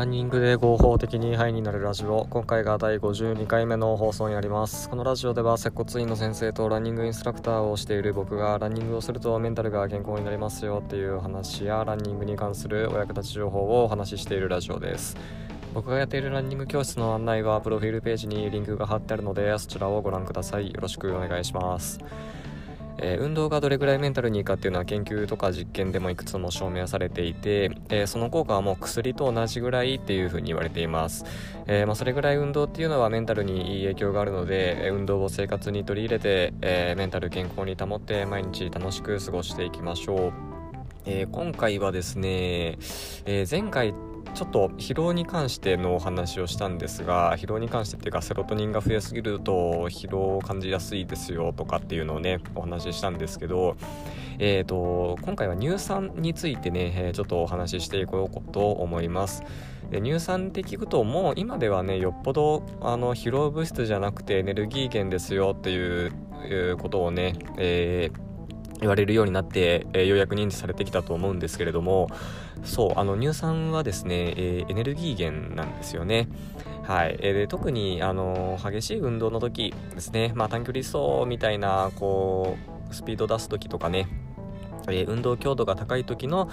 ランニングで合法的にハイになるラジオ。今回が第52回目の放送になります。このラジオでは接骨院の先生とランニングインストラクターをしている僕がランニングをするとメンタルが健康になりますよっていう話やランニングに関するお役立ち情報をお話ししているラジオです。僕がやっているランニング教室の案内はプロフィールページにリンクが貼ってあるのでそちらをご覧ください。よろしくお願いします。えー、運動がどれぐらいメンタルにいいかっていうのは研究とか実験でもいくつも証明されていて、えー、その効果はもう薬と同じぐらいっていうふうに言われています、えー、まあ、それぐらい運動っていうのはメンタルにいい影響があるので運動を生活に取り入れて、えメンタル健康に保って毎日楽しく過ごしていきましょう。え今回はですね、え前回ちょっと疲労に関してのお話をしたんですが疲労に関してっていうかセロトニンが増えすぎると疲労を感じやすいですよとかっていうのをねお話ししたんですけどえーと、今回は乳酸についてねちょっとお話ししていこうと思います。で乳酸って聞くともう今ではねよっぽどあの疲労物質じゃなくてエネルギー源ですよっていうことをね、えー言われるようになって、えー、ようやく認知されてきたと思うんですけれどもそうあの乳酸はですね、えー、エネルギー源なんですよね。はい、えー、で特にあの激しい運動の時ですね、まあ、短距離走みたいなこうスピード出す時とかね運動強度が高い時の、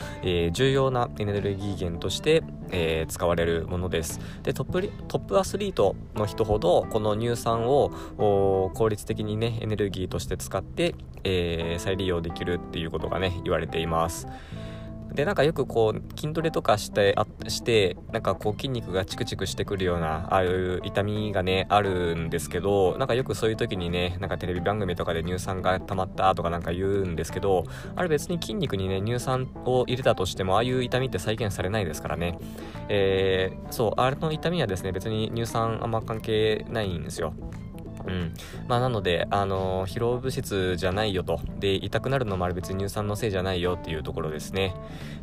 重要なエネルギー源として、えー、使われるものです。でトップトップアスリートの人ほどこの乳酸を効率的にねエネルギーとして使って、えー、再利用できるっていうことがね言われています。でなんかよくこう筋トレとかしてあしてなんかこう筋肉がチクチクしてくるようなああいう痛みがねあるんですけどなんかよくそういう時にねなんかテレビ番組とかで乳酸が溜まったとかなんか言うんですけどあれ別に筋肉にね乳酸を入れたとしてもああいう痛みって再現されないですからね。えー、そうあれの痛みはですね別に乳酸あんま関係ないんですよ。うん。まあ、なので、あのー、疲労物質じゃないよと。で、痛くなるのもあれ別に乳酸のせいじゃないよっていうところですね。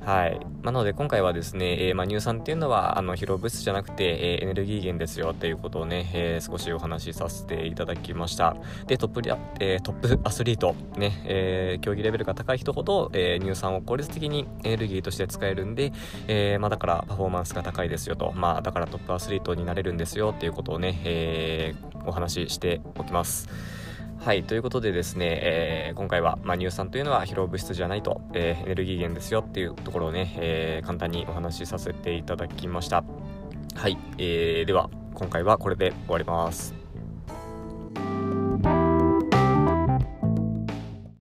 はい。なので、今回はですね、えー、まあ、乳酸っていうのは、あの、疲労物質じゃなくて、えー、エネルギー源ですよっていうことをね、え少しお話しさせていただきました。で、トップリ、えトップアスリート、ね、え競技レベルが高い人ほど、え乳酸を効率的にエネルギーとして使えるんで、えまあ、だからパフォーマンスが高いですよと。まあ、だからトップアスリートになれるんですよっていうことをね、えお話ししてておきます。はい、ということでですね、えー、今回は、まあ、乳酸というのは疲労物質じゃないと、えー、エネルギー源ですよっていうところをね、えー、簡単にお話しさせていただきました。はい、えー、では今回はこれで終わります。